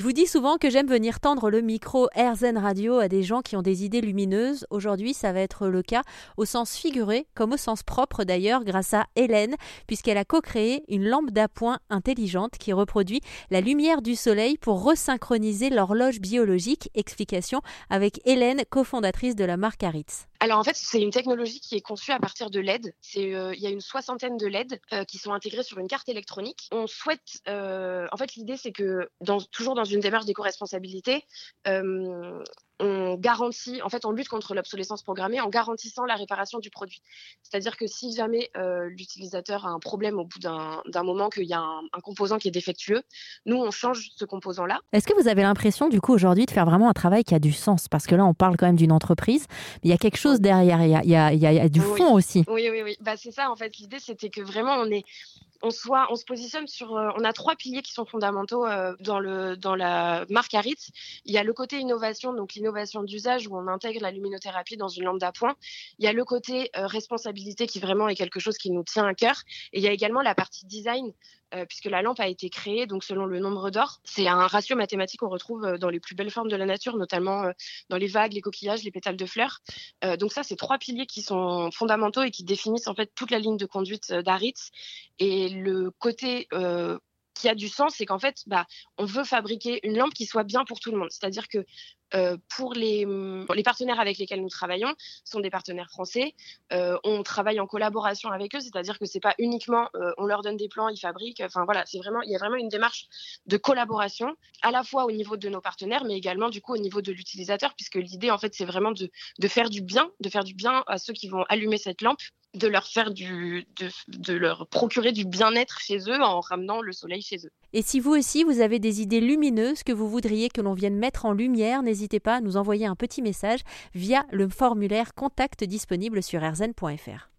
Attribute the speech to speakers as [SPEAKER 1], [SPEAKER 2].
[SPEAKER 1] Je vous dis souvent que j'aime venir tendre le micro AirZen Radio à des gens qui ont des idées lumineuses. Aujourd'hui, ça va être le cas au sens figuré comme au sens propre d'ailleurs grâce à Hélène puisqu'elle a co-créé une lampe d'appoint intelligente qui reproduit la lumière du soleil pour resynchroniser l'horloge biologique. Explication avec Hélène, cofondatrice de la marque Aritz.
[SPEAKER 2] Alors en fait, c'est une technologie qui est conçue à partir de LED. C'est, euh, il y a une soixantaine de LED euh, qui sont intégrés sur une carte électronique. On souhaite, euh, en fait, l'idée c'est que dans, toujours dans une démarche d'éco-responsabilité, on garantit, en fait, on lutte contre l'obsolescence programmée en garantissant la réparation du produit. C'est-à-dire que si jamais l'utilisateur a un problème au bout d'un moment, qu'il y a un, un, composant qui est défectueux, nous on change ce composant-là.
[SPEAKER 1] Est-ce que vous avez l'impression du coup aujourd'hui de faire vraiment un travail qui a du sens? Parce que là, on parle quand même d'une entreprise, mais il y a quelque chose derrière, il y a, il y a, il y a du fond aussi.
[SPEAKER 2] Oui, oui, oui. Bah, c'est ça, en fait. L'idée, c'était que vraiment, on est on, se positionne sur. Euh, on a trois piliers qui sont fondamentaux euh, dans, la marque Aritz. Il y a le côté innovation, donc l'innovation d'usage où on intègre la luminothérapie dans une lampe d'appoint. Il y a le côté euh, responsabilité qui vraiment est quelque chose qui nous tient à cœur. Et il y a également la partie design puisque la lampe a été créée donc selon le nombre d'or. C'est un ratio mathématique qu'on retrouve dans les plus belles formes de la nature, notamment dans les vagues, les coquillages, les pétales de fleurs. donc ça, c'est trois piliers qui sont fondamentaux et qui définissent en fait toute la ligne de conduite d'Aritz. Le côté euh, qui a du sens, c'est qu'en fait, bah, on veut fabriquer une lampe qui soit bien pour tout le monde. C'est-à-dire que euh, pour, les, partenaires avec lesquels nous travaillons, sont des partenaires français. Euh, on travaille en collaboration avec eux, c'est-à-dire que c'est pas uniquement on leur donne des plans, ils fabriquent. Enfin voilà, c'est vraiment il y a vraiment une démarche de collaboration à la fois au niveau de nos partenaires, mais également du coup au niveau de l'utilisateur, puisque l'idée en fait c'est vraiment de faire du bien, de faire du bien à ceux qui vont allumer cette lampe de leur faire du, de, leur procurer du bien-être chez eux en ramenant le soleil chez eux.
[SPEAKER 1] Et si vous aussi vous avez des idées lumineuses que vous voudriez que l'on vienne mettre en lumière, n'hésitez pas à nous envoyer un petit message via le formulaire contact disponible sur rzn.fr.